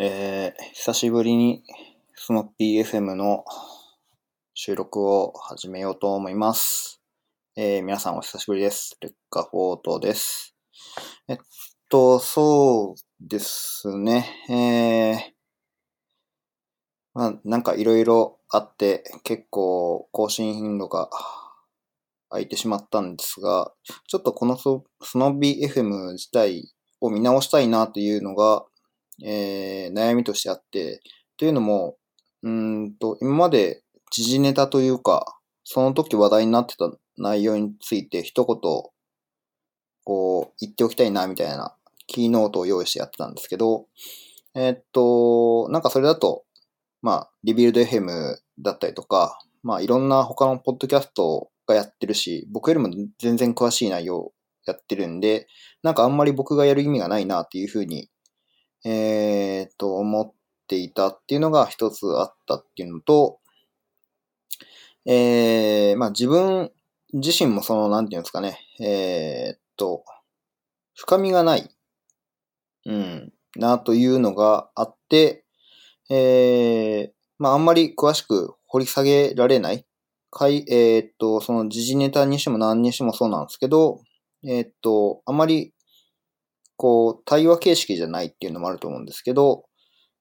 えー、久しぶりにスノッピー FM の収録を始めようと思います。えー、皆さんお久しぶりです。レッカフォートです。えっと、そうですね。えー、まあ、なんかいろいろあって、結構更新頻度が空いてしまったんですが、ちょっとこのスノッビー FM 自体を見直したいなというのが、えー悩みとしてあって、というのも、うんと、今まで時事ネタというか、その時話題になってた内容について一言、こう、言っておきたいな、みたいな、キーノートを用意してやってたんですけど、えーっと、なんかそれだと、まあ、リビルド FM だったりとか、まあ、いろんな他のポッドキャストがやってるし、僕よりも全然詳しい内容やってるんで、なんかあんまり僕がやる意味がないなっていうふうにえー、と、思っていたっていうのが一つあったっていうのと、えー、まあ自分自身もその、なんていうんですかね、えー、と、深みがない、うん、なというのがあって、えー、まああんまり詳しく掘り下げられない、かい、えー、っと、その時事ネタにしても何にしてもそうなんですけど、えー、っと、あまりこう、対話形式じゃないっていうのもあると思うんですけど、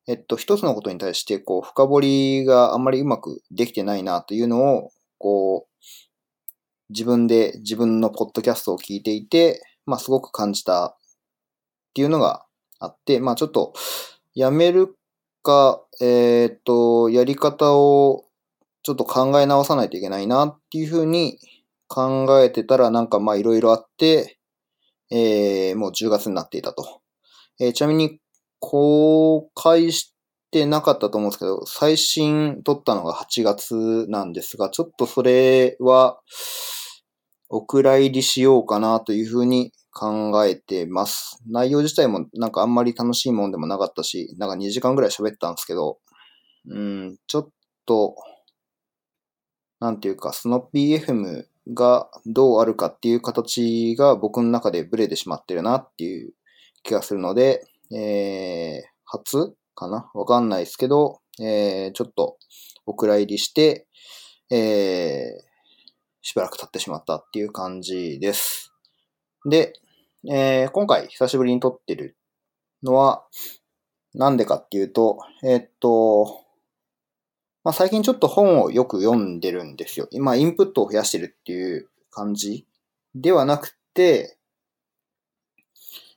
えっと、一つのことに対して、こう、深掘りがあんまりうまくできてないなというのを、こう、自分で自分のポッドキャストを聞いていて、まあ、すごく感じたっていうのがあって、まあ、ちょっと、やめるか、えーっと、やり方をちょっと考え直さないといけないなっていうふうに考えてたら、なんかまあ、いろいろあって、えー、もう10月になっていたと。えーちなみに、公開してなかったと思うんですけど、最新撮ったのが8月なんですが、ちょっとそれは、お蔵入りしようかなというふうに考えてます。内容自体もなんかあんまり楽しいもんでもなかったし、なんか2時間ぐらい喋ったんですけど、うん、ちょっと、なんていうか、スノッピー FM がどうあるかっていう形が僕の中でブレてしまってるなっていう気がするので、えー、初かな？わかんないですけど、えー、ちょっとお蔵入りして、えー、しばらく経ってしまったっていう感じです。で、えー、今回久しぶりに撮ってるのは、なんでかっていうと、えーっと、まあ、最近ちょっと本をよく読んでるんですよ。今、インプットを増やしてるっていう感じではなくて、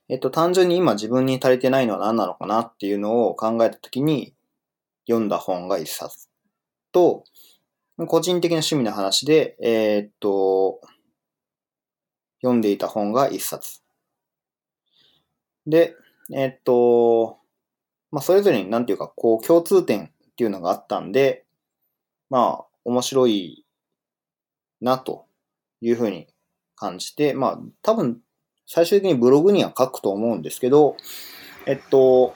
えっと、単純に今自分に足りてないのは何なのかなっていうのを考えたときに読んだ本が一冊と、個人的な趣味の話で、えーっと、読んでいた本が一冊。で、えーっと、まあ、それぞれになんていうか、こう、共通点っていうのがあったんで、まあ、面白いなというふうに感じて、まあ、多分、最終的にブログには書くと思うんですけど、えっと、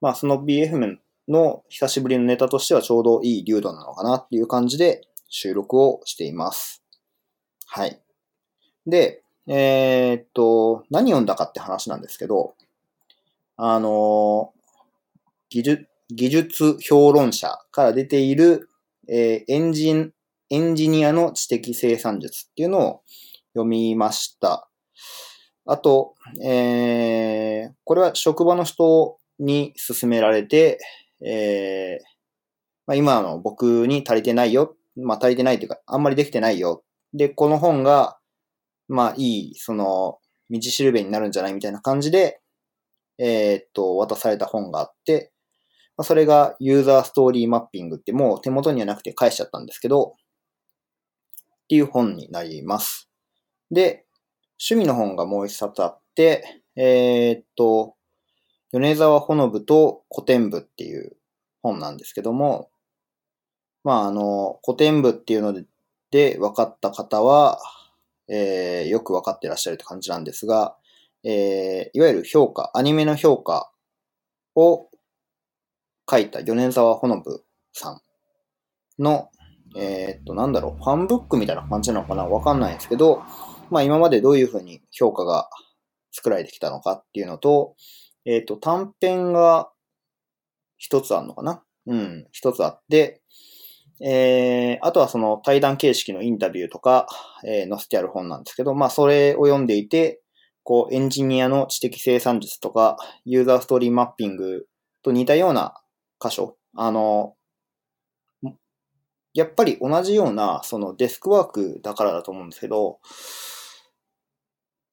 まあ、その BFM の久しぶりのネタとしてはちょうどいい流度なのかなっていう感じで収録をしています。はい。で、えーっと、何読んだかって話なんですけど、あの、技術、技術評論者から出ている、えーエンジン、エンジニアの知的生産術っていうのを読みました。あと、えーこれは職場の人に勧められて、えーまあ、今の僕に足りてないよ。まあ、足りてないというか、あんまりできてないよ。で、この本が、まあ、いい、その、道しるべになるんじゃないみたいな感じで、えーっと、渡された本があって、まあ、それがユーザーストーリーマッピングってもう手元にはなくて返しちゃったんですけど、っていう本になります。で、趣味の本がもう一冊あって、えーっと、米沢ほのぶと古典部っていう本なんですけども、まあ、あの、古典部っていうのでで分かった方は、えーよく分かってらっしゃるって感じなんですが、えーいわゆる評価、アニメの評価を書いた米沢ほのぶさんの、えーっと、なんだろう、ファンブックみたいな感じなのかな？わかんないですけど、まあ今までどういうふうに評価が作られてきたのかっていうのと、えっ、と、短編が一つあるのかな？うん、一つあって、えー、あとはその対談形式のインタビューとか、えー、載せてある本なんですけど、まあそれを読んでいて、こうエンジニアの知的生産術とか、ユーザーストーリーマッピングと似たような箇所、あの、やっぱり同じような、そのデスクワークだからだと思うんですけど、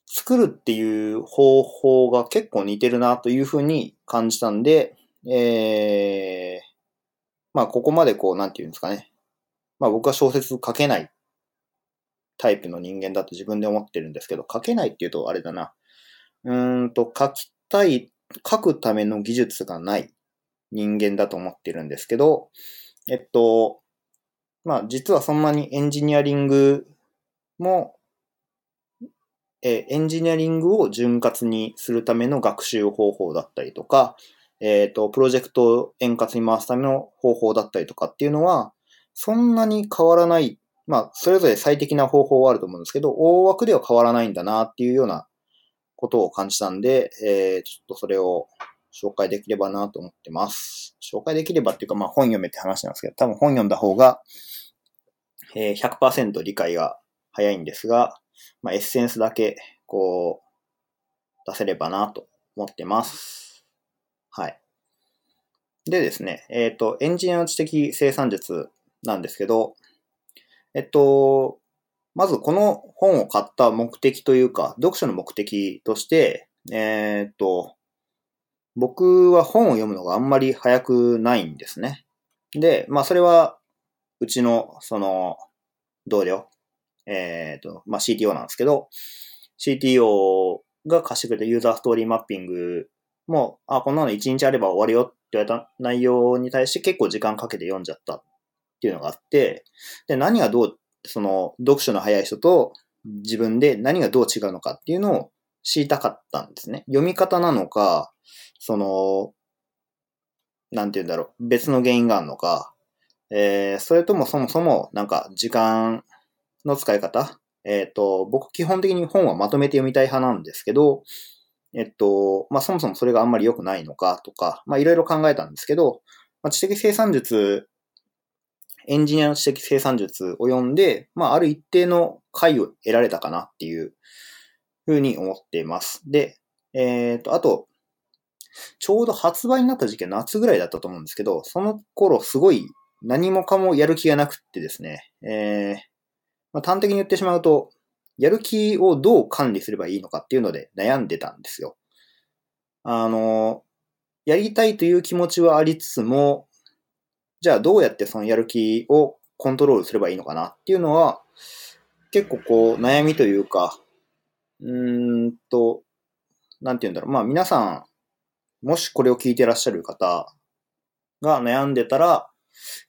作るっていう方法が結構似てるなというふうに感じたんで、えー、まあここまでこう、なんていうんですかね。まあ僕は小説書けないタイプの人間だと自分で思ってるんですけど、書けないっていうとあれだな。うーんと、書きたい、書くための技術がない人間だと思ってるんですけど、えっと、まあ実はそんなにエンジニアリングも、えエンジニアリングを潤滑にするための学習方法だったりとか、えっ、と、プロジェクトを円滑に回すための方法だったりとかっていうのは、そんなに変わらない。まあ、それぞれ最適な方法はあると思うんですけど、大枠では変わらないんだなっていうようなことを感じたんで、えー、ちょっとそれを紹介できればなと思ってます。紹介できればっていうか、まあ本読めって話なんですけど、多分本読んだ方が、えー、100%理解が早いんですが、まあエッセンスだけ、こう、出せればなと思ってます。はい。でですね、えっ、ー、と、エンジニアの知的生産術なんですけど、えっと、まずこの本を買った目的というか、読書の目的として、えー、っと、僕は本を読むのがあんまり早くないんですね。で、まあそれは、うちの、その、同僚、えー、と、まあ CTO なんですけど、CTO が貸してくれたユーザーストーリーマッピングも、あ、こんなの1日あれば終わるよって言われた内容に対して結構時間かけて読んじゃったっていうのがあって、で、何がどうその読書の早い人と自分で何がどう違うのかっていうのを知りたかったんですね。読み方なのか、その、なんて言うんだろう、別の原因があるのか、えー、それともそもそもなんか時間の使い方？えっ、ー、と、僕基本的に本はまとめて読みたい派なんですけど、えっと、まあ、そもそもそれがあんまり良くないのかとか、ま、いろいろ考えたんですけど、まあ、知的生産術エンジニアの知的生産術を読んで、まあ、ある一定の解を得られたかなっていうふうに思っています。で、えっ、ー、と、あと、ちょうど発売になった時期は夏ぐらいだったと思うんですけど、その頃すごい何もかもやる気がなくってですね、えー、まあ、端的に言ってしまうと、やる気をどう管理すればいいのかっていうので悩んでたんですよ。あの、やりたいという気持ちはありつつも、じゃあどうやってそのやる気をコントロールすればいいのかなっていうのは、結構こう悩みというか、うんと、なんて言うんだろう。まあ皆さん、もしこれを聞いてらっしゃる方が悩んでたら、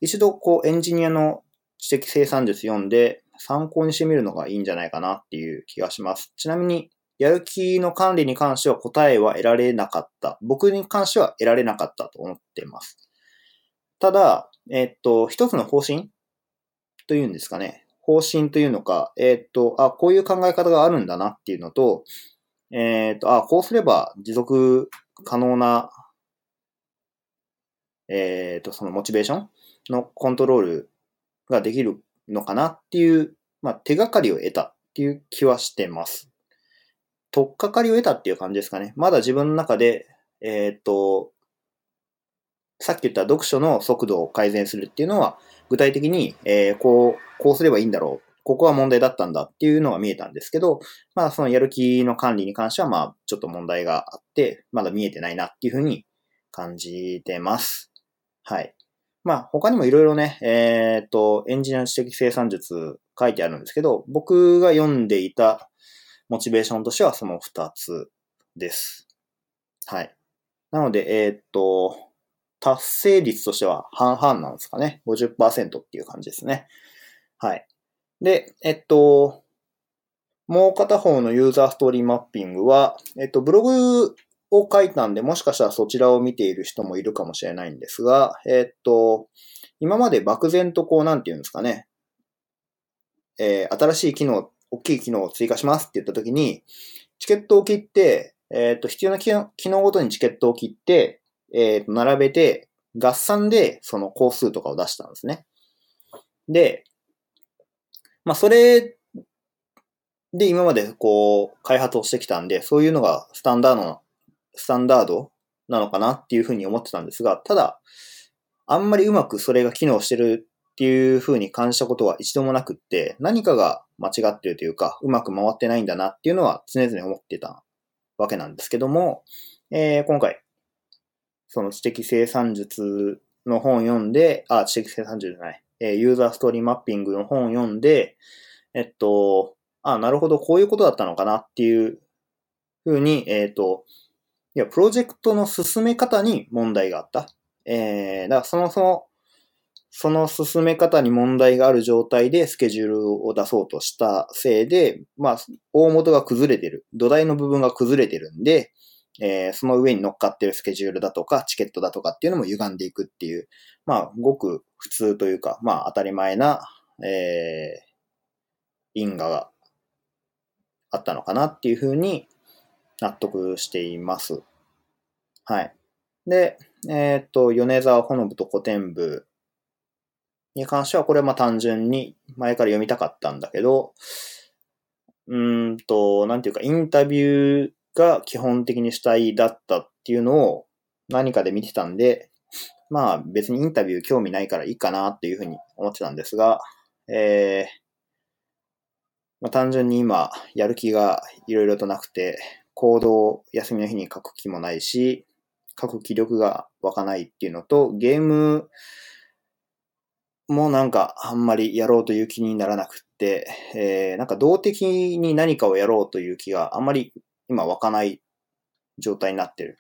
一度こうエンジニアの知的生産術読んで参考にしてみるのがいいんじゃないかなっていう気がします。ちなみに、やる気の管理に関しては答えは得られなかった。僕に関しては得られなかったと思っています。ただ、えっと、一つの方針というんですかね。方針というのか、えっと、あ、こういう考え方があるんだなっていうのと、えっと、あ、こうすれば持続可能な、えっと、そのモチベーションのコントロールができるのかなっていう、まあ、手がかりを得たっていう気はしてます。とっかかりを得たっていう感じですかね。まだ自分の中で、えっと、さっき言った読書の速度を改善するっていうのは、具体的に、えー、こう、こうすればいいんだろう。ここは問題だったんだっていうのが見えたんですけど、まあそのやる気の管理に関してはまあちょっと問題があって、まだ見えてないなっていうふうに感じてます。はい。まあ他にもいろいろね、えっ、と、エンジニアの知的生産術書いてあるんですけど、僕が読んでいたモチベーションとしてはその2つです。はい。なので、えっ、と、達成率としては半々なんですかね。50%っていう感じですね。はい。で、えっと、もう片方のユーザーストーリーマッピングは、えっと、ブログを書いたんで、もしかしたらそちらを見ている人もいるかもしれないんですが、えっと、今まで漠然とこう、なんて言うんですかね。えー、新しい機能、大きい機能を追加しますって言ったときに、チケットを切って、えっ、と、必要な機能ごとにチケットを切って、えっ、と、並べて、合算でその工数とかを出したんですね。で、まあ、それで今までこう、開発をしてきたんで、そういうのがスタンダードな、スタンダードなのかなっていうふうに思ってたんですが、ただ、あんまりうまくそれが機能してるっていうふうに感じたことは一度もなくって、何かが間違ってるというか、うまく回ってないんだなっていうのは常々思ってたわけなんですけども、えー今回、その知的生産術の本読んで、あ、知的生産術じゃない、えーユーザーストーリーマッピングの本読んで、えっと、あ、なるほど、こういうことだったのかなっていうふうに、えっと、いや、プロジェクトの進め方に問題があった。えー、だからそもそも、その進め方に問題がある状態でスケジュールを出そうとしたせいで、まあ、大元が崩れてる。土台の部分が崩れてるんで、えーその上に乗っかってるスケジュールだとか、チケットだとかっていうのも歪んでいくっていう、まあ、ごく普通というか、まあ、当たり前な、えー因果があったのかなっていうふうに納得しています。はい。で、えーっと、米沢ほのぶと古典部に関しては、これはまあ単純に前から読みたかったんだけど、うんと、なんていうか、インタビューが基本的に主体だったっていうのを何かで見てたんで、まあ別にインタビュー興味ないからいいかなっていうふうに思ってたんですが、えー、まあ単純に今やる気がいろいろとなくて、行動を休みの日に書く気もないし、書く気力が湧かないっていうのと、ゲームもなんかあんまりやろうという気にならなくって、えー、なんか動的に何かをやろうという気があんまり今湧かない状態になってる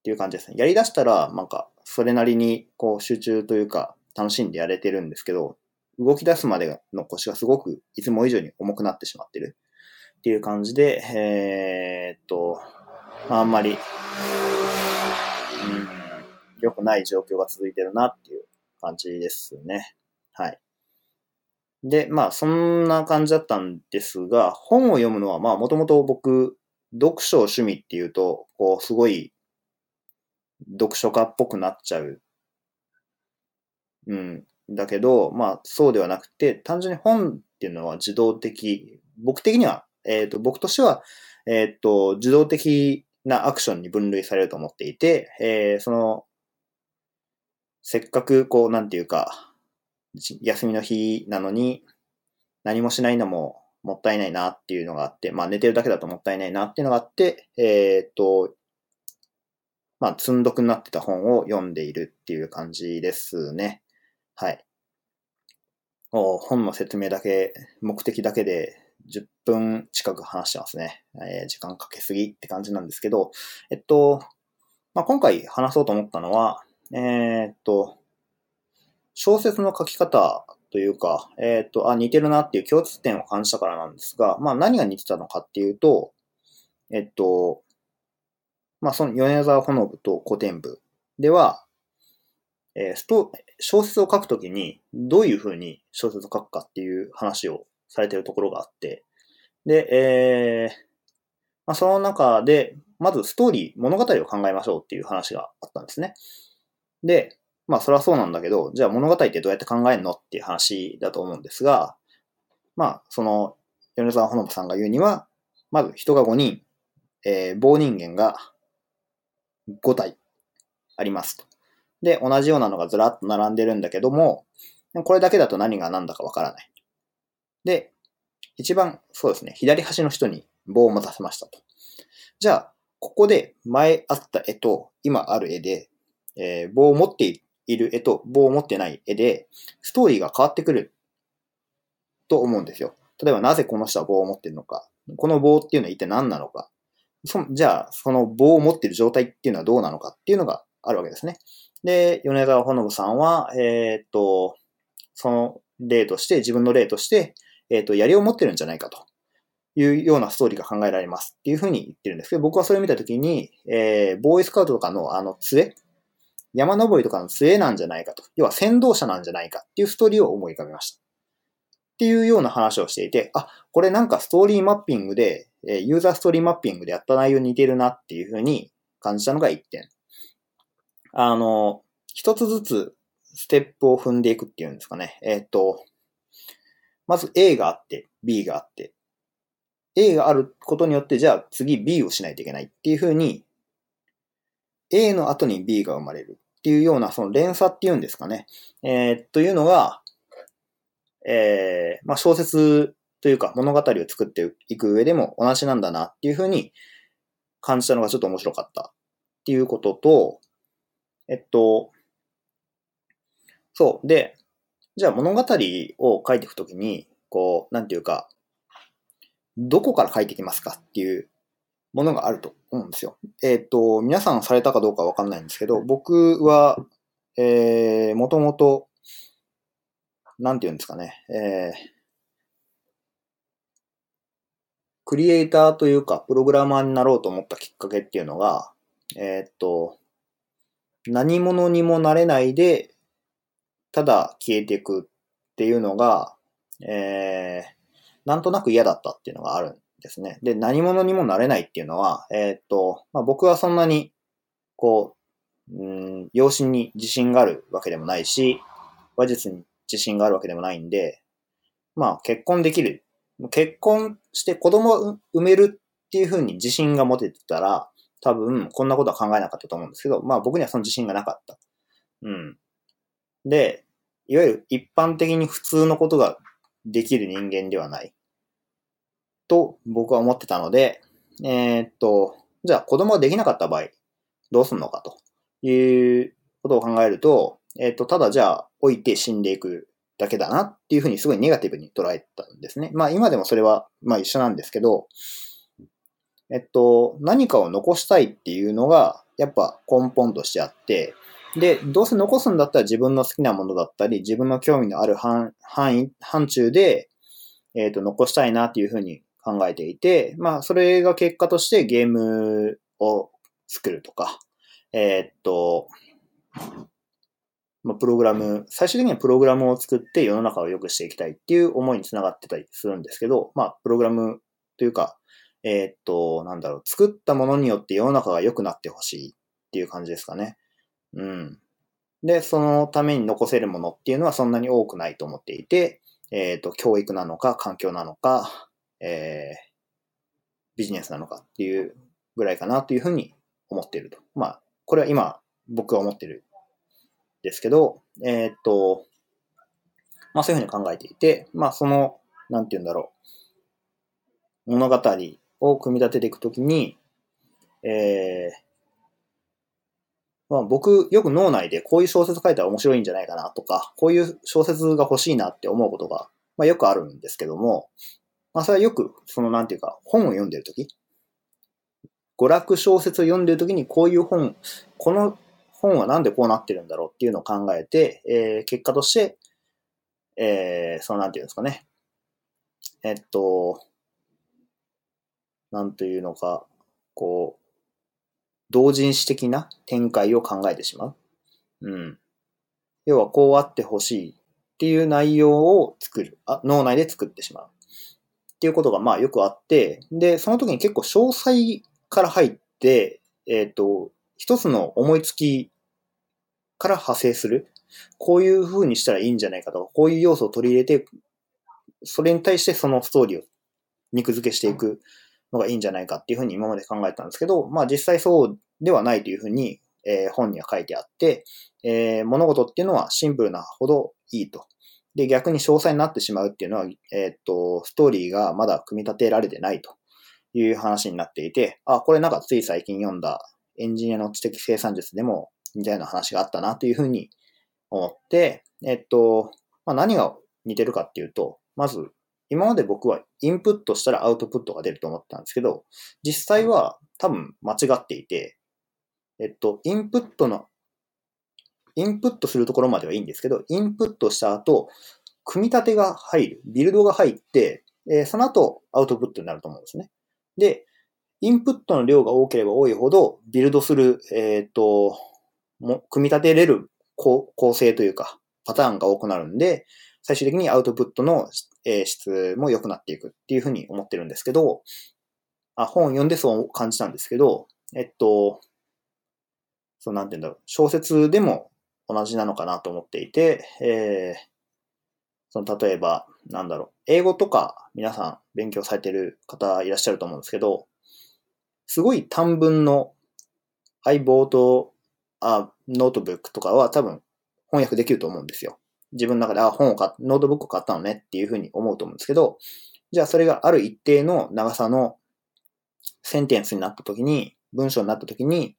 っていう感じですね。やり出したらなんかそれなりにこう集中というか楽しんでやれてるんですけど、動き出すまでの腰がすごくいつも以上に重くなってしまってるっていう感じで、えーっと、ああんまり、うん、良くない状況が続いてるなっていう感じですね。はい。で、まあ、そんな感じだったんですが、本を読むのは、まあ、もともと僕、読書を趣味っていうと、こう、すごい、読書家っぽくなっちゃう。うん。だけど、まあ、そうではなくて、単純に本っていうのは自動的、僕的には、えっ、と、僕としては、えっ、と、自動的なアクションに分類されると思っていて、えーその、せっかく、こう、なんていうか、休みの日なのに、何もしないのももったいないなっていうのがあって、まあ寝てるだけだともったいないなっていうのがあって、えーっと、まあ積んどくになってた本を読んでいるっていう感じですね。はい。本の説明だけ、目的だけで10分近く話してますね。えー時間かけすぎって感じなんですけど、えっと、まあ今回話そうと思ったのは、えーっと、小説の書き方というか、えーっと、あ、似てるなっていう共通点を感じたからなんですが、まあ何が似てたのかっていうと、えっと、まあその米沢ほのぶと古典部では、えースト小説を書くときにどういう風に小説を書くかっていう話をされてるところがあって、で、えーまあ、その中で、まずストーリー、物語を考えましょうっていう話があったんですね。で、まあそれはそうなんだけど、じゃあ物語ってどうやって考えるのっていう話だと思うんですが、まあその、米沢ほのぶさんが言うには、まず人が5人、えー棒人間が5体ありますと。で、同じようなのがずらっと並んでるんだけども、これだけだと何が何だかわからない。で、一番、そうですね、左端の人に棒を持たせましたと。じゃあ、ここで前あった絵と今ある絵で、えー棒を持っているいる絵と棒を持ってない絵で、ストーリーが変わってくると思うんですよ。例えばなぜこの人は棒を持ってるのか、この棒っていうのは一体何なのか、そじゃあその棒を持ってる状態っていうのはどうなのかっていうのがあるわけですね。で、米沢ほのぶさんは、えーっと、その例として、自分の例として、えーっと、槍を持ってるんじゃないかというようなストーリーが考えられますっていうふうに言ってるんですけど、僕はそれを見たときに、えー、ボーイスカウトとかのあの杖山登りとかの杖なんじゃないかと。要は先導者なんじゃないかっていうストーリーを思い浮かべました。っていうような話をしていて、あ、これなんかストーリーマッピングで、えユーザーストーリーマッピングでやった内容に似てるなっていうふうに感じたのが1点。あの、一つずつステップを踏んでいくっていうんですかね。えっ、と、まず A があって、B があって、A があることによって、じゃあ次 B をしないといけないっていうふうに、A の後に B が生まれるっていうような、その連鎖っていうんですかね。えー、というのが、えー、まあ小説というか物語を作っていく上でも同じなんだなっていうふうに感じたのがちょっと面白かったっていうことと、えっと、そう。で、じゃあ物語を書いていくときに、こう、なんていうか、どこから書いてきますかっていうものがあると思うんですよ。えっ、と、皆さんされたかどうかわかんないんですけど、僕は、えー、もともと、なんて言うんですかね、えー、クリエイターというか、プログラマーになろうと思ったきっかけっていうのが、えー、っと、何者にもなれないで、ただ消えていくっていうのが、えー、なんとなく嫌だったっていうのがあるですね。で、何者にもなれないっていうのは、えー、っと、まあ、僕はそんなに、こう、うん、養子に自信があるわけでもないし、話術に自信があるわけでもないんで、まあ結婚できる結婚して子供を産めるっていうふうに自信が持ててたら、多分こんなことは考えなかったと思うんですけど、まあ僕にはその自信がなかった。うん。で、いわゆる一般的に普通のことができる人間ではない。と僕は思ってたので、えー、っと、じゃあ子供ができなかった場合、どうすんのかということを考えると、え、っと、ただじゃあ置いて死んでいくだけだなっていうふうにすごいネガティブに捉えたんですね。まあ今でもそれはまあ一緒なんですけど、えっと、何かを残したいっていうのがやっぱ根本としてあって、で、どうせ残すんだったら自分の好きなものだったり、自分の興味のある範囲、範疇で、えっ、と、残したいなっていうふうに考えていて、まあ、それが結果としてゲームを作るとか、えっと、まあ、プログラム、最終的にはプログラムを作って世の中を良くしていきたいっていう思いにつながってたりするんですけど、まあ、プログラムというか、えー、っと、なんだろう、作ったものによって世の中が良くなってほしいっていう感じですかね。うん。で、そのために残せるものっていうのはそんなに多くないと思っていて、えー、っと、教育なのか、環境なのか、えー、ビジネスなのかっていうぐらいかなというふうに思っていると。まあ、これは今僕が思っているですけど、えー、っと、まあそういうふうに考えていて、まあその、なんて言うんだろう、物語を組み立てていくときに、えー、まあ僕、よく脳内でこういう小説書いたら面白いんじゃないかなとか、こういう小説が欲しいなって思うことが、まあよくあるんですけども、まあそれはよく、そのなんていうか、本を読んでるとき、娯楽小説を読んでるときにこういう本、この本はなんでこうなってるんだろうっていうのを考えて、えー、結果として、えー、そのなんていうんですかね。えっと、なんというのか、こう、同人誌的な展開を考えてしまう。うん。要はこうあってほしいっていう内容を作る。あ、脳内で作ってしまう。っていうことがまあよくあって、で、その時に結構詳細から入って、えっ、ー、と、一つの思いつきから派生する。こういう風にしたらいいんじゃないかとか、こういう要素を取り入れて、それに対してそのストーリーを肉付けしていくのがいいんじゃないかっていう風に今まで考えたんですけど、まあ実際そうではないという風に、えー、本には書いてあって、えー、物事っていうのはシンプルなほどいいと。で、逆に詳細になってしまうっていうのは、え、っと、ストーリーがまだ組み立てられてないという話になっていて、あ、これなんかつい最近読んだエンジニアの知的生産術でもみたいな話があったなというふうに思って、えっと、まあ、何が似てるかっていうと、まず、今まで僕はインプットしたらアウトプットが出ると思ったんですけど、実際は多分間違っていて、えっと、インプットの、インプットするところまではいいんですけど、インプットした後、組み立てが入る、ビルドが入って、えー、その後アウトプットになると思うんですね。で、インプットの量が多ければ多いほど、ビルドする、えっ、ー、と、も、組み立てれる構成というか、パターンが多くなるんで、最終的にアウトプットの、え質も良くなっていくっていうふうに思ってるんですけど、あ、本読んでそう感じたんですけど、えっと、そうなんて言うんだろう、小説でも同じなのかなと思っていて、えー、その例えば、なんだろう、英語とか皆さん勉強されてる方いらっしゃると思うんですけど、すごい短文の I bought a notebook とかは多分翻訳できると思うんですよ。自分の中で、あ、本を買ノートブックを買ったのねっていうふうに思うと思うんですけど、じゃあそれがある一定の長さのセンテンスになった時に、文章になった時に、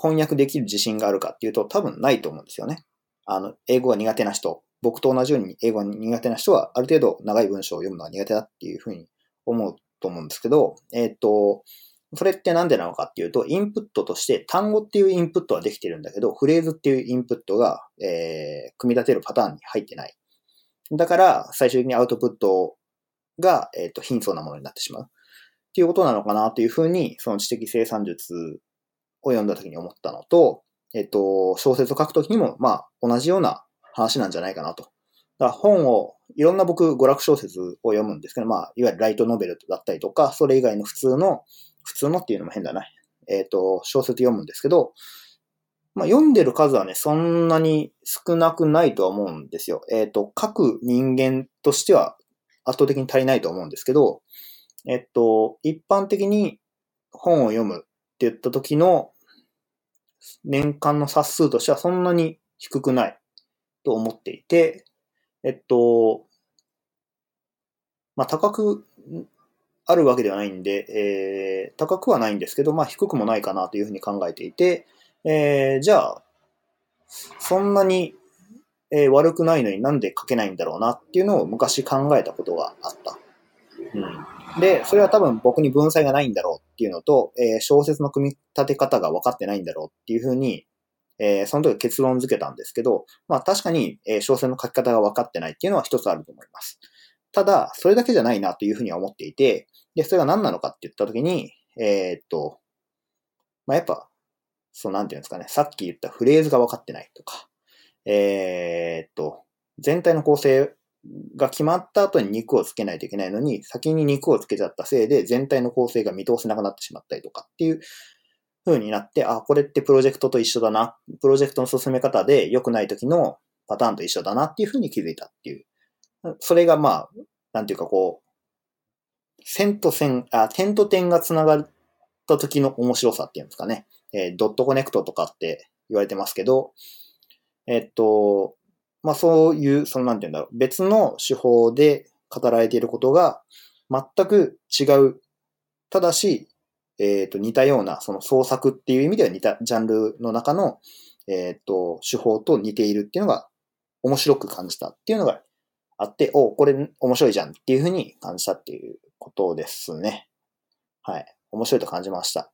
翻訳できる自信があるかっていうと多分ないと思うんですよね。あの、英語が苦手な人、僕と同じように英語が苦手な人はある程度長い文章を読むのが苦手だっていうふうに思うと思うんですけど、えっ、ー、と、それってなんでなのかっていうと、インプットとして単語っていうインプットはできてるんだけど、フレーズっていうインプットが、えー、組み立てるパターンに入ってない。だから、最終的にアウトプットが、えっ、ー、と、貧相なものになってしまう。っていうことなのかなというふうに、その知的生産術を読んだ時に思ったのと、えっ、と、小説を書くときにも、まあ、同じような話なんじゃないかなと。だ本を、いろんな僕、娯楽小説を読むんですけど、まあ、いわゆるライトノベルだったりとか、それ以外の普通の、普通のっていうのも変だな。えっ、と、小説読むんですけど、まあ、読んでる数はね、そんなに少なくないとは思うんですよ。えっ、ー、と、書く人間としては圧倒的に足りないと思うんですけど、えっと、一般的に本を読むって言った時の年間の冊数としてはそんなに低くないと思っていて、えっと、まあ、高くあるわけではないんで、えー、高くはないんですけど、まあ、低くもないかなというふうに考えていて、えー、じゃあ、そんなに、えー、悪くないのになんで書けないんだろうなっていうのを昔考えたことがあった。で、それは多分僕に文才がないんだろうっていうのと、えー、小説の組み立て方が分かってないんだろうっていうふうに、えー、その時結論付けたんですけど、まあ確かに、えー、小説の書き方が分かってないっていうのは一つあると思います。ただ、それだけじゃないなというふうには思っていて、で、それが何なのかって言ったときに、えー、っと、まあ、やっぱ、そう、なんていうんですかね、さっき言ったフレーズが分かってないとか、えー、っと、全体の構成が決まった後に肉をつけないといけないのに、先に肉をつけちゃったせいで全体の構成が見通せなくなってしまったりとかっていう風になって、あ、これってプロジェクトと一緒だな、プロジェクトの進め方で良くない時のパターンと一緒だなっていう風に気づいたっていう。それがまあ、なんていうかこう、線と線、あ、点と点が繋がった時の面白さっていうんですかね。えー、ドットコネクトとかって言われてますけど、えっと、まあそういう、そのなんて言うんだろう、別の手法で語られていることが全く違う。ただし、えっ、ー、と、似たような、その創作っていう意味では似たジャンルの中の、えっ、ー、と、手法と似ているっていうのが面白く感じたっていうのがあって、おこれ面白いじゃんっていうふうに感じたっていうことですね。はい。面白いと感じました。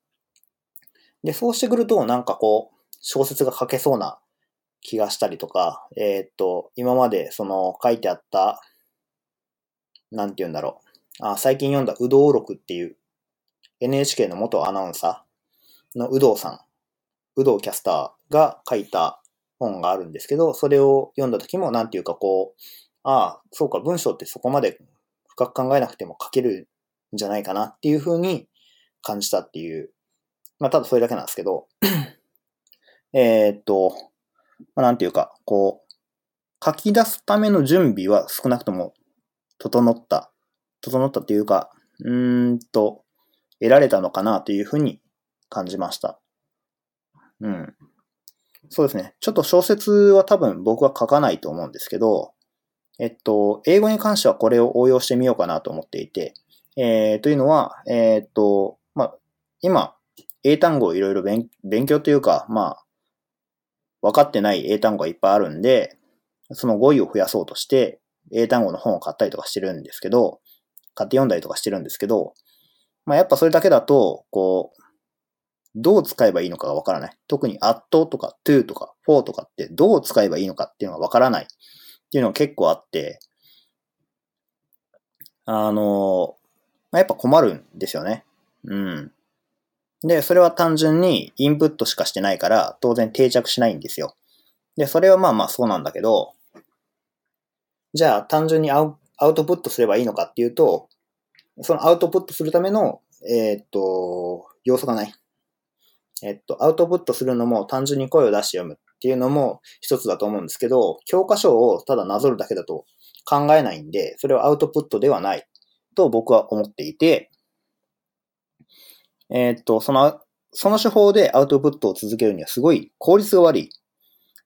で、そうしてくると、なんかこう、小説が書けそうな気がしたりとか、えー、っと、今までその書いてあった、なんて言うんだろう。あ最近読んだ、うどう録っていう NHK の元アナウンサーの有働さん、有働キャスターが書いた本があるんですけど、それを読んだ時もなんていうかこう、ああ、そうか、文章ってそこまで深く考えなくても書けるんじゃないかなっていうふうに感じたっていう、まあただそれだけなんですけど、えっと、まあ、なんていうか、こう、書き出すための準備は少なくとも整った、整ったっていうか、うーんと、得られたのかなというふうに感じました。うん。そうですね。ちょっと小説は多分僕は書かないと思うんですけど、えっと、英語に関してはこれを応用してみようかなと思っていて、えー、というのは、えー、っと、まあ、今、英単語をいろいろ勉強というか、まあ、分かってない英単語がいっぱいあるんで、その語彙を増やそうとして、英単語の本を買ったりとかしてるんですけど、買って読んだりとかしてるんですけど、まあやっぱそれだけだと、こう、どう使えばいいのかがわからない。特に at とか to とか for とかってどう使えばいいのかっていうのがわからないっていうのが結構あって、あの、まあ、やっぱ困るんですよね。うん。で、それは単純にインプットしかしてないから、当然定着しないんですよ。で、それはまあまあそうなんだけど、じゃあ単純にアウトプットすればいいのかっていうと、そのアウトプットするための、えっと、要素がない。えっと、アウトプットするのも単純に声を出して読むっていうのも一つだと思うんですけど、教科書をただなぞるだけだと考えないんで、それはアウトプットではないと僕は思っていて、えっと、その、その手法でアウトプットを続けるにはすごい効率が悪い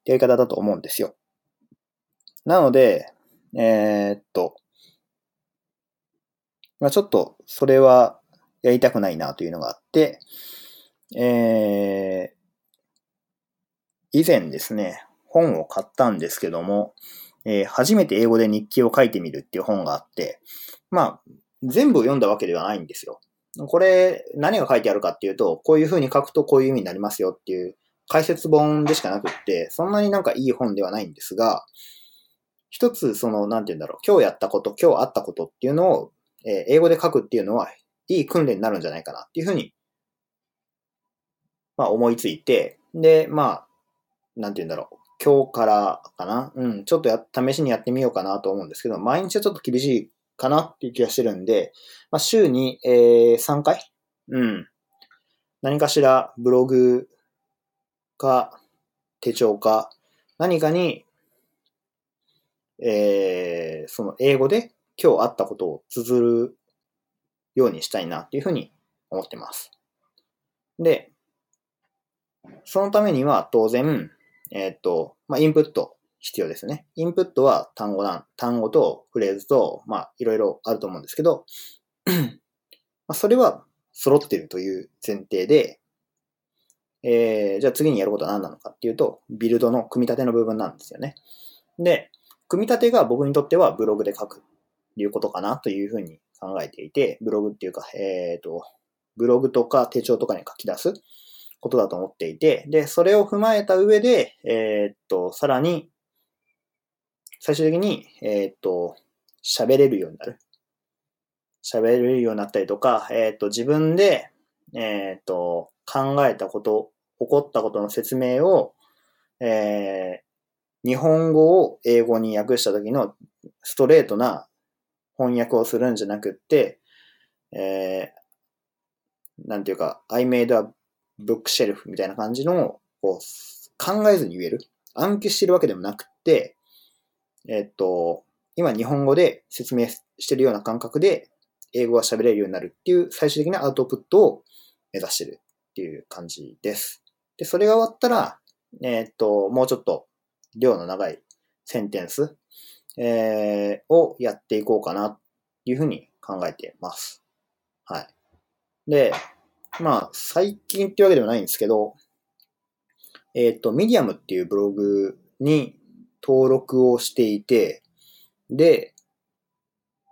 やり方だと思うんですよ。なので、えー、っと、まあ、ちょっとそれはやりたくないなというのがあって、えー、以前ですね、本を買ったんですけども、えー、初めて英語で日記を書いてみるっていう本があって、まあ、全部読んだわけではないんですよ。これ、何が書いてあるかっていうと、こういう風に書くとこういう意味になりますよっていう解説本でしかなくって、そんなになんかいい本ではないんですが、一つ、その、なんて言うんだろう、今日やったこと、今日あったことっていうのを、えー、英語で書くっていうのは、いい訓練になるんじゃないかなっていうふうに、まあ思いついて、で、まあ、なんて言うんだろう、今日からかな？うん、ちょっとや、試しにやってみようかなと思うんですけど、毎日はちょっと厳しいかなっていう気がしてるんで、まあ週に、えー、3回？うん。何かしらブログか手帳か何かにえー、その英語で今日あったことを綴るようにしたいなっていうふうに思ってます。で、そのためには当然、えっ、と、まあ、インプット必要ですね。インプットは単語だ、単語とフレーズと、まあ、いろいろあると思うんですけど、まあ、それは揃ってるという前提で、えー、じゃあ次にやることは何なのかっていうと、ビルドの組み立ての部分なんですよね。で、組み立てが僕にとってはブログで書くということかなというふうに考えていて、ブログっていうか、えっ、ー、と、ブログとか手帳とかに書き出すことだと思っていて、で、それを踏まえた上で、えっ、と、さらに、最終的に、えっ、と、喋れるようになる。喋れるようになったりとか、えっ、と、自分で、えっ、と、考えたこと、起こったことの説明を、え日本語を英語に訳した時のストレートな翻訳をするんじゃなくって、えー、なんていうか、I made a bookshelf みたいな感じの、こう、考えずに言える。暗記してるわけでもなくって、えっと、今日本語で説明してるような感覚で、英語が喋れるようになるっていう最終的なアウトプットを目指してるっていう感じです。で、それが終わったら、えっと、もうちょっと量の長いセンテンス、えー、をやっていこうかな、というふうに考えてます。はい。で、まあ、最近っていうわけではないんですけど、えっ、ー、と、ミディアムっていうブログに登録をしていて、で、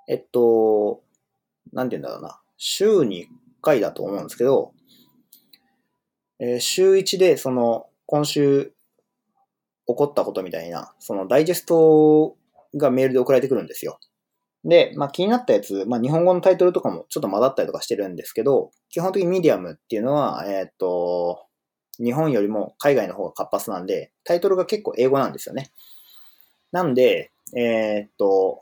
えっと、なんて言うんだろうな。週に1回だと思うんですけど、えー、週1でその、今週起こったことみたいな、そのダイジェストがメールで送られてくるんですよ。で、まあ気になったやつ、まあ日本語のタイトルとかもちょっと混ざったりとかしてるんですけど、基本的にミディアムっていうのは、えっ、と、日本よりも海外の方が活発なんで、タイトルが結構英語なんですよね。なんで、えっ、と、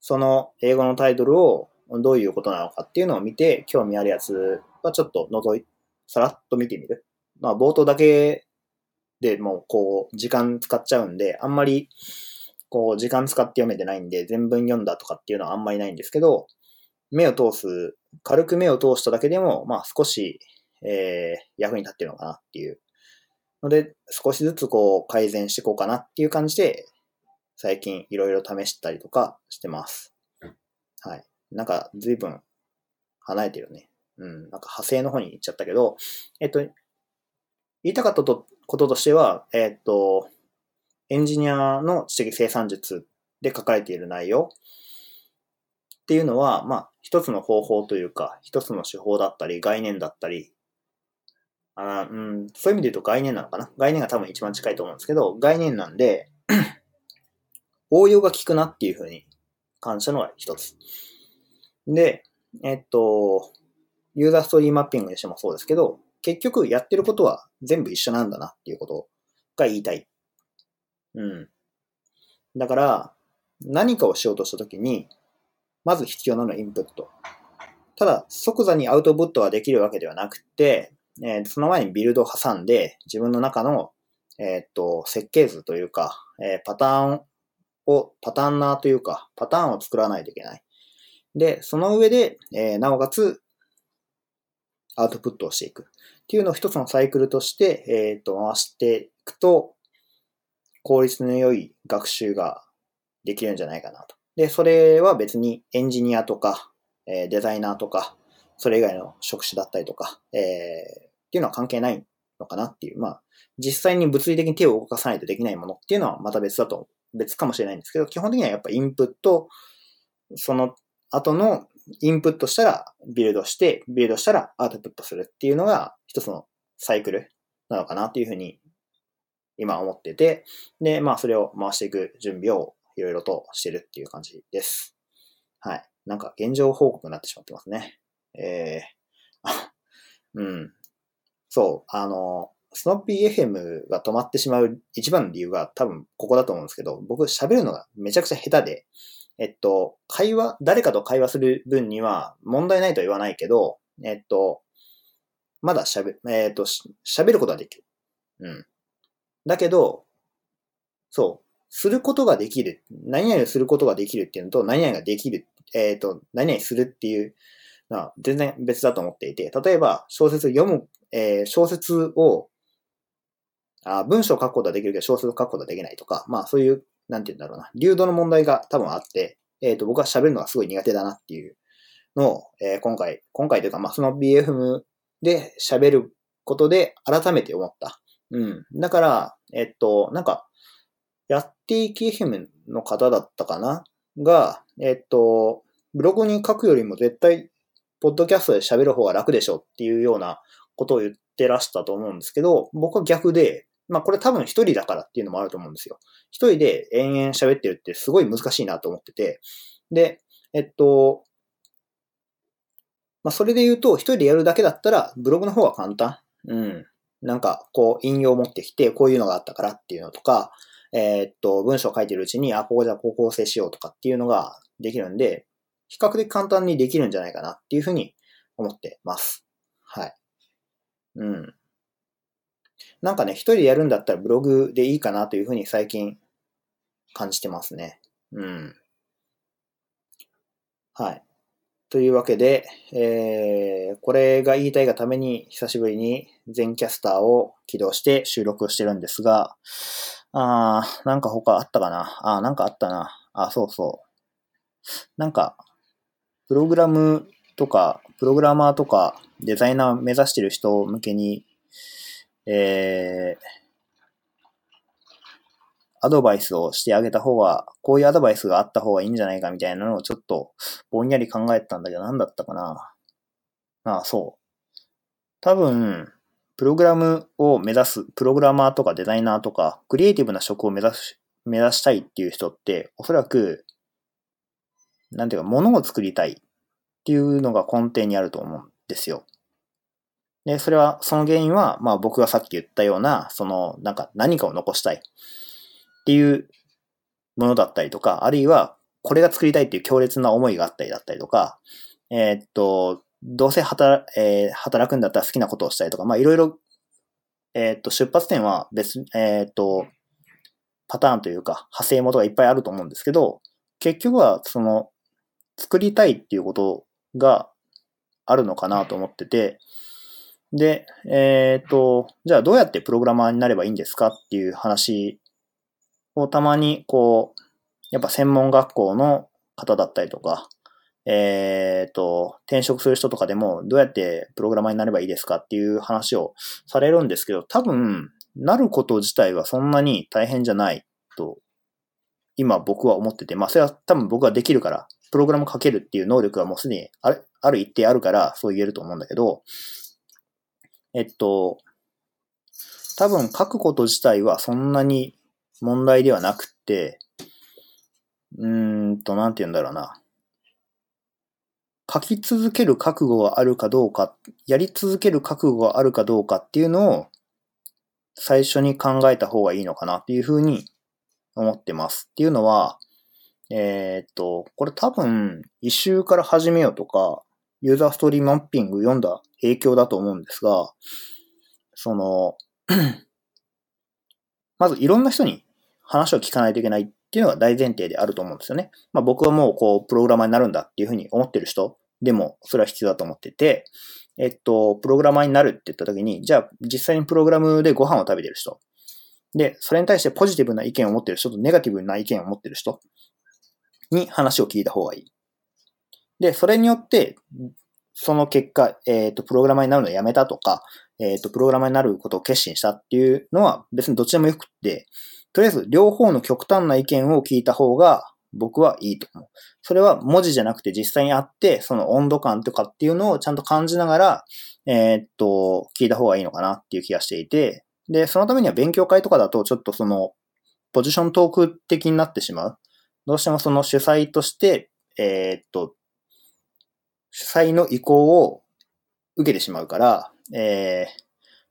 その英語のタイトルをどういうことなのかっていうのを見て、興味あるやつはちょっと覗い、さらっと見てみる。まあ冒頭だけでもうこう、時間使っちゃうんで、あんまり、こう、時間使って読めてないんで、全文読んだとかっていうのはあんまりないんですけど、目を通す、軽く目を通しただけでも、まあ少し、えー、役に立ってるのかなっていう。ので、少しずつこう、改善していこうかなっていう感じで、最近いろいろ試したりとかしてます。はい。なんか、随分、離れてるね。うん。なんか派生の方に行っちゃったけど、えっと、言いたかったとこととしては、えっ、と、エンジニアの知的生産術で書かれている内容っていうのは、まあ、一つの方法というか、一つの手法だったり、概念だったり、あうん、そういう意味で言うと概念なのかな概念が多分一番近いと思うんですけど、概念なんで応用が効くなっていうふうに感じたのが一つ。で、えっと、ユーザーストーリーマッピングにしてもそうですけど、結局やってることは全部一緒なんだなっていうことが言いたい。うん。だから、何かをしようとしたときに、まず必要なのはインプット。ただ、即座にアウトプットができるわけではなくて、えー、その前にビルドを挟んで、自分の中の、えー、っと、設計図というか、えー、パターンを、パターンナーというか、パターンを作らないといけない。で、その上で、えなおかつ、アウトプットをしていく。っていうのを一つのサイクルとして、えっと、回していくと、効率の良い学習ができるんじゃないかなと。で、それは別にエンジニアとか、えデザイナーとか、それ以外の職種だったりとか、えー、っていうのは関係ないのかなっていう。まあ、実際に物理的に手を動かさないとできないものっていうのはまた別だと、別かもしれないんですけど、基本的にはやっぱインプット、その後のインプットしたらビルドして、ビルドしたらアウトプットするっていうのが一つのサイクルなのかなっていうふうに今思ってて、で、まあそれを回していく準備をいろいろとしてるっていう感じです。はい。なんか現状報告になってしまってますね。えー、うん。そう、あの、スノッピー FM が止まってしまう一番の理由が多分ここだと思うんですけど、僕喋るのがめちゃくちゃ下手で、えっと、会話、誰かと会話する分には問題ないとは言わないけど、えっと、まだ喋、えっと、喋ることはできる。うん。だけど、そう、することができる。何々をすることができるっていうのと、何々ができる、えっ、と、何々するっていうのは全然別だと思っていて、例えば小説読む、えー、小説を、あ文章を書くことはできるけど小説を書くことはできないとか、まあそういう、なんて言うんだろうな、流動の問題が多分あって、えっ、ー、と、僕は喋るのがすごい苦手だなっていうのを、えー、今回、今回というか、まあその BFM で喋ることで改めて思った。うん。だから、えっと、なんか、やっていき FM の方だったかな？が、えっと、ブログに書くよりも絶対、ポッドキャストで喋る方が楽でしょっていうようなことを言ってらしたと思うんですけど、僕は逆で、まあこれ多分一人だからっていうのもあると思うんですよ。一人で延々喋ってるってすごい難しいなと思ってて。で、えっと、まあそれで言うと、一人でやるだけだったら、ブログの方が簡単。うん。なんか、こう、引用を持ってきて、こういうのがあったからっていうのとか、えー、っと、文章を書いてるうちに、あ、ここじゃこう構成しようとかっていうのができるんで、比較的簡単にできるんじゃないかなっていうふうに思ってます。はい。うん。なんかね、一人でやるんだったらブログでいいかなというふうに最近感じてますね。うん。はい。というわけで、えー、これが言いたいがために久しぶりに全キャスターを起動して収録してるんですが、あー、なんか他あったかな？あー、なんかあったな。あ、そうそう。なんか、プログラムとか、プログラマーとか、デザイナー目指してる人向けに、えー、アドバイスをしてあげた方が、こういうアドバイスがあった方がいいんじゃないかみたいなのをちょっとぼんやり考えてたんだけど、なんだったかな。ああ、そう。多分、プログラムを目指す、プログラマーとかデザイナーとか、クリエイティブな職を目指す、目指したいっていう人って、おそらく、なんていうか、ものを作りたいっていうのが根底にあると思うんですよ。で、それは、その原因は、まあ僕がさっき言ったような、その、なんか何かを残したい。っていうものだったりとか、あるいは、これが作りたいっていう強烈な思いがあったりだったりとか、えー、っと、どうせ働,、えー、働くんだったら好きなことをしたいとか、まあいろいろ、えっ、と、出発点は別、えっ、と、パターンというか、派生元がいっぱいあると思うんですけど、結局は、その、作りたいっていうことがあるのかなと思ってて、で、えっ、と、じゃあどうやってプログラマーになればいいんですかっていう話をたまに、こう、やっぱ専門学校の方だったりとか、えっ、と、転職する人とかでもどうやってプログラマーになればいいですかっていう話をされるんですけど、多分、なること自体はそんなに大変じゃないと、今僕は思ってて、まあそれは多分僕ができるから、プログラム書けるっていう能力はもうすでにある、ある一定あるからそう言えると思うんだけど、えっと、多分書くこと自体はそんなに問題ではなくて、うーんと、なんて言うんだろうな。書き続ける覚悟があるかどうか、やり続ける覚悟があるかどうかっていうのを最初に考えた方がいいのかなっていうふうに思ってます。っていうのは、えー、っと、これ多分、一周から始めようとか、ユーザーストーリーマッピング読んだ影響だと思うんですが、その、まずいろんな人に話を聞かないといけないっていうのが大前提であると思うんですよね。まあ僕はもうこう、プログラマーになるんだっていうふうに思ってる人でもそれは必要だと思ってて、えっと、プログラマーになるって言った時に、じゃあ実際にプログラムでご飯を食べてる人。で、それに対してポジティブな意見を持ってる人とネガティブな意見を持ってる人に話を聞いた方がいい。で、それによって、その結果、えっ、ー、と、プログラマーになるのをやめたとか、えっ、ー、と、プログラマーになることを決心したっていうのは別にどっちでもよくって、とりあえず両方の極端な意見を聞いた方が僕はいいと思う。それは文字じゃなくて実際にあって、その温度感とかっていうのをちゃんと感じながら、えー、っと、聞いた方がいいのかなっていう気がしていて、で、そのためには勉強会とかだとちょっとその、ポジショントーク的になってしまう。どうしてもその主催として、えー、っと、主催の意向を受けてしまうから、えー、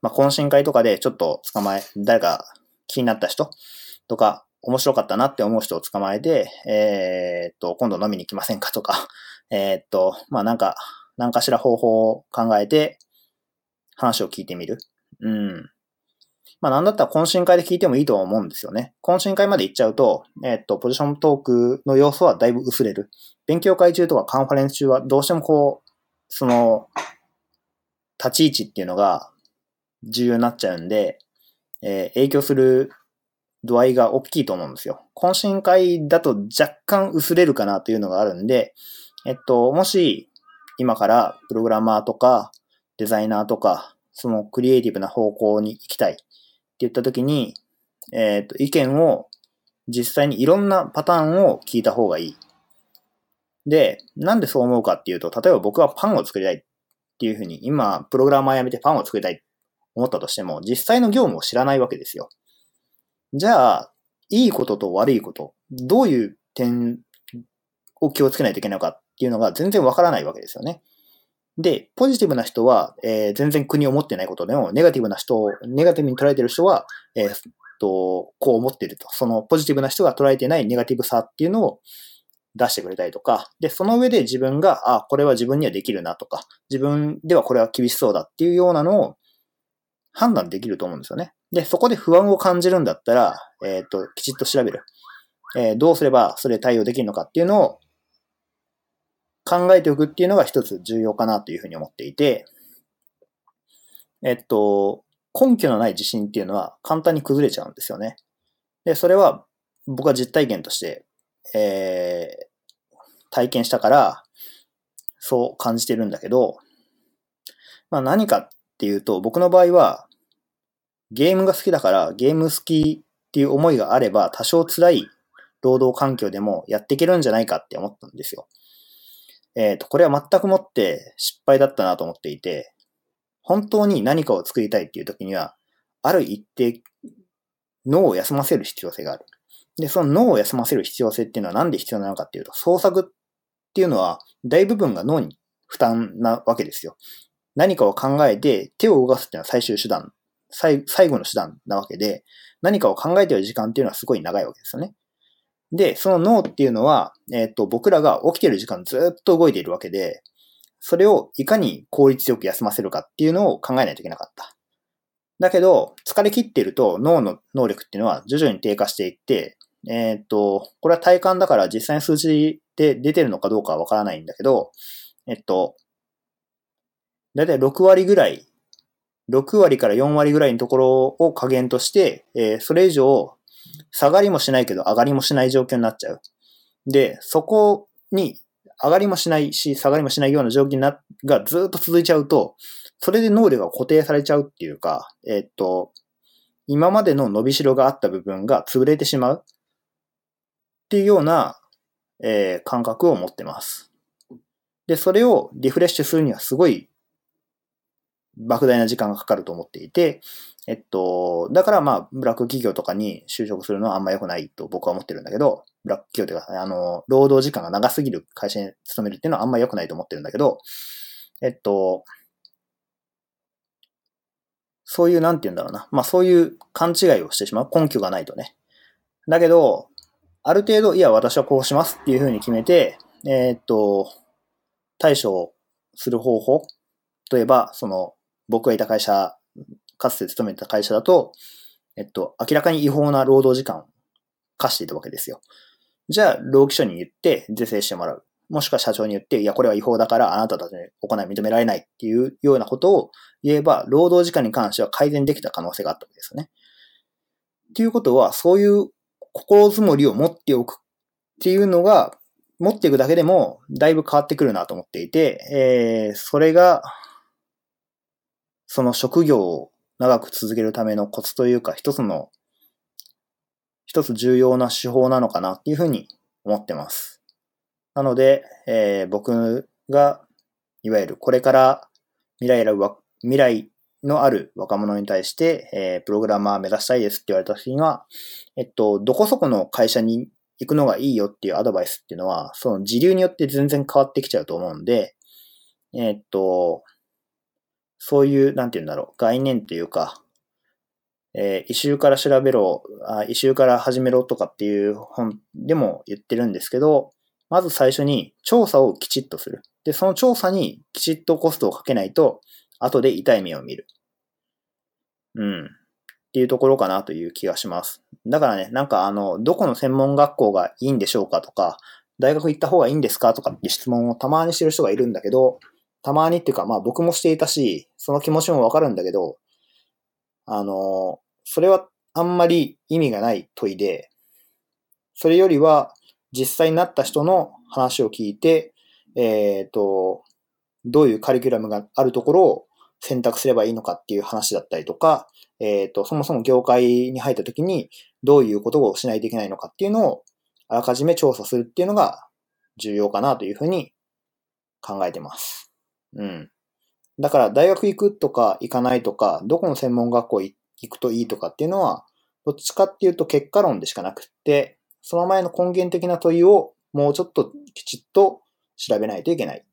まあ、懇親会とかでちょっと捕まえ、誰か気になった人とか、面白かったなって思う人を捕まえて、えー、っと、今度飲みに行きませんかとか、えー、っと、まあ、なんか、何かしら方法を考えて、話を聞いてみる。うん。まあ、なんだったら懇親会で聞いてもいいと思うんですよね。懇親会まで行っちゃうと、え、っと、ポジショントークの要素はだいぶ薄れる。勉強会中とかカンファレンス中はどうしてもこう、その、立ち位置っていうのが重要になっちゃうんで、えー、影響する度合いが大きいと思うんですよ。懇親会だと若干薄れるかなというのがあるんで、えっと、もし今からプログラマーとかデザイナーとか、そのクリエイティブな方向に行きたいって言った時に、えっと、意見を実際にいろんなパターンを聞いた方がいい。で、なんでそう思うかっていうと、例えば僕はパンを作りたいっていうふうに、今、プログラマー辞めてパンを作りたい思ったとしても、実際の業務を知らないわけですよ。じゃあ、いいことと悪いこと、どういう点を気をつけないといけないのかっていうのが全然わからないわけですよね。で、ポジティブな人は、えー、全然国を持ってないことでも、ネガティブな人を、ネガティブに捉えてる人は、えー、と、こう思ってると。そのポジティブな人が捉えてないネガティブさっていうのを出してくれたりとか、で、その上で自分が、あ、これは自分にはできるなとか、自分ではこれは厳しそうだっていうようなのを判断できると思うんですよね。で、そこで不安を感じるんだったら、えっ、と、きちっと調べる。えー、どうすればそれ対応できるのかっていうのを考えておくっていうのが一つ重要かなというふうに思っていて、えっと、根拠のない自信っていうのは簡単に崩れちゃうんですよね。で、それは僕は実体験として、えー、体験したから、そう感じてるんだけど、まあ何かっていうと、僕の場合は、ゲームが好きだからゲーム好きっていう思いがあれば多少辛い労働環境でもやっていけるんじゃないかって思ったんですよ。えっ、ー、と、これは全くもって失敗だったなと思っていて、本当に何かを作りたいっていう時には、ある一定脳を休ませる必要性がある。で、その脳を休ませる必要性っていうのはなんで必要なのかっていうと、創作っていうのは大部分が脳に負担なわけですよ。何かを考えて手を動かすっていうのは最終手段最後の手段なわけで、何かを考えている時間っていうのはすごい長いわけですよね。で、その脳っていうのは、えっ、ー、と、僕らが起きてる時間ずっと動いているわけで、それをいかに効率よく休ませるかっていうのを考えないといけなかった。だけど、疲れ切っていると脳の能力っていうのは徐々に低下していって、えっ、ー、と、これは体感だから実際に数字で出てるのかどうかはわからないんだけど、えっと、だいたい6割ぐらい6割から4割ぐらいのところを加減として、えー、それ以上下がりもしないけど上がりもしない状況になっちゃう。で、そこに上がりもしないし、下がりもしないような状況がずっと続いちゃうと、それで能力が固定されちゃうっていうか、えー、っと、今までの伸びしろがあった部分が潰れてしまうっていうような、えー、感覚を持ってます。で、それをリフレッシュするにはすごい莫大な時間がかかると思っていて、えっと、だからまあ、ブラック企業とかに就職するのはあんま良くないと僕は思ってるんだけど、ブラック企業というか、あの、労働時間が長すぎる会社に勤めるっていうのはあんま良くないと思ってるんだけど、えっと、そういう、なんて言うんだろうな。まあそういう勘違いをしてしまう。根拠がないとね。だけど、ある程度、いや、私はこうしますっていうふうに決めて、えー、っと、対処する方法。例えば、その、僕がいた会社、かつて勤めてた会社だと、えっと、明らかに違法な労働時間を課していたわけですよ。じゃあ、労基署に言って是正してもらう。もしくは社長に言って、いや、これは違法だからあなたたちに行い認められないっていうようなことを言えば、労働時間に関しては改善できた可能性があったわけですよね。っていうことは、そういう心づもりを持っておくっていうのが、持っていくだけでも、だいぶ変わってくるなと思っていて、えー、それが、その職業長く続けるためのコツというか、一つの、一つ重要な手法なのかなっていうふうに思ってます。なので、えー、僕が、いわゆるこれから未来未来のある若者に対して、えー、プログラマー目指したいですって言われた時には、えっと、どこそこの会社に行くのがいいよっていうアドバイスっていうのは、その時流によって全然変わってきちゃうと思うんで、えっと、そういう、なんて言うんだろう、概念っていうか、えー、異臭から調べろ、あ異臭から始めろとかっていう本でも言ってるんですけど、まず最初に調査をきちっとする。で、その調査にきちっとコストをかけないと、後で痛い目を見る。うん。っていうところかなという気がします。だからね、なんかあの、どこの専門学校がいいんでしょうかとか、大学行った方がいいんですかとかって質問をたまにしてる人がいるんだけど、たまにっていうか、まあ僕もしていたし、その気持ちもわかるんだけど、あの、それはあんまり意味がない問いで、それよりは、実際になった人の話を聞いて、えっ、ー、と、どういうカリキュラムがあるところを選択すればいいのかっていう話だったりとか、えっ、ー、と、そもそも業界に入った時にどういうことをしないといけないのかっていうのをあらかじめ調査するっていうのが重要かなというふうに考えてます。うん。だから大学行くとか行かないとか、どこの専門学校行くといいとかっていうのは、どっちかっていうと結果論でしかなくって、その前の根源的な問いをもうちょっときちっと調べないといけないっ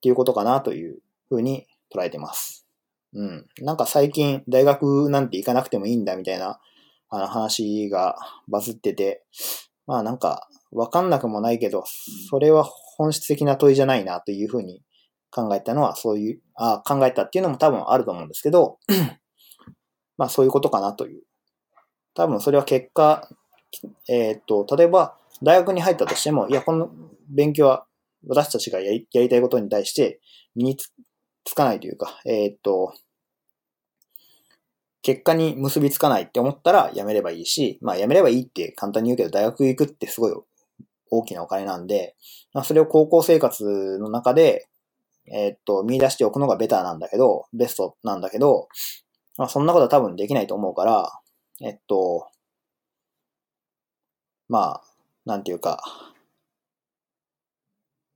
ていうことかなというふうに捉えてます。うん。なんか最近大学なんて行かなくてもいいんだみたいなあの話がバズってて、まあなんかわかんなくもないけど、それは本質的な問いじゃないなというふうに考えたのはそういう、あ考えたっていうのも多分あると思うんですけど、まあそういうことかなという。多分それは結果えっ、と、例えば、大学に入ったとしても、いや、この勉強は私たちがやりやりたいことに対して身につかないというか、えっ、と、結果に結びつかないって思ったらやめればいいし、まあやめればいいって簡単に言うけど、大学行くってすごい大きなお金なんで、まあそれを高校生活の中で、えっ、と、見出しておくのがベターなんだけど、ベストなんだけど、まあそんなことは多分できないと思うから、えっと、まあ、なんていうか、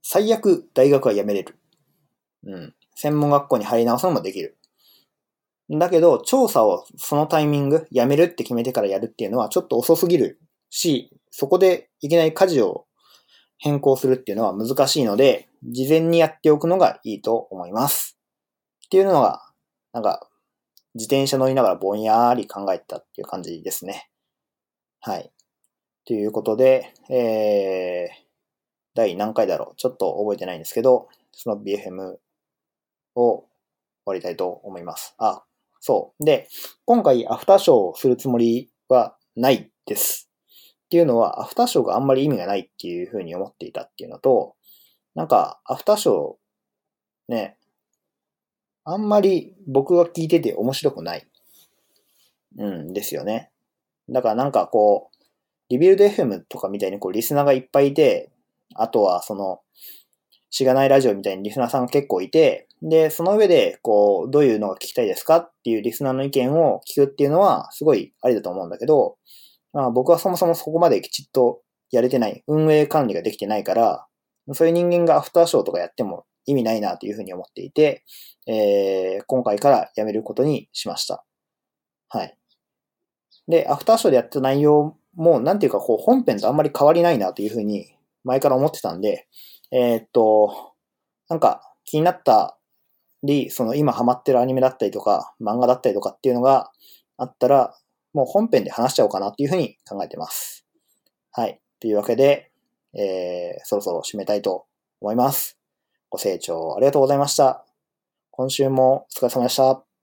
最悪大学は辞めれる。うん。専門学校に入り直すのもできる。だけど、調査をそのタイミング、辞めるって決めてからやるっていうのはちょっと遅すぎるし、そこでいきなり舵を変更するっていうのは難しいので、事前にやっておくのがいいと思います。っていうのが、なんか、自転車乗りながらぼんやり考えたっていう感じですね。はい。ということで、えー、第何回だろうちょっと覚えてないんですけど、その BFM を終わりたいと思います。あ、そう。で、今回アフターショーをするつもりはないです。っていうのは、アフターショーがあんまり意味がないっていうふうに思っていたっていうのと、なんか、アフターショー、ね、あんまり僕が聞いてて面白くない。うんですよね。だからなんかこう、リビルド FM とかみたいにこうリスナーがいっぱいいて、あとはその、しがないラジオみたいにリスナーさんが結構いて、で、その上で、こう、どういうのが聞きたいですかっていうリスナーの意見を聞くっていうのは、すごいありだと思うんだけど、まあ僕はそもそもそこまできちっとやれてない、運営管理ができてないから、そういう人間がアフターショーとかやっても意味ないなというふうに思っていて、えー、今回からやめることにしました。はい。で、アフターショーでやった内容もなんていうかこう本編とあんまり変わりないなというふうに前から思ってたんで、えー、っと、なんか気になったり、その今ハマってるアニメだったりとか漫画だったりとかっていうのがあったら、もう本編で話しちゃおうかなっていうふうに考えてます。はい。というわけで、えー、そろそろ締めたいと思います。ご清聴ありがとうございました。今週もお疲れ様でした。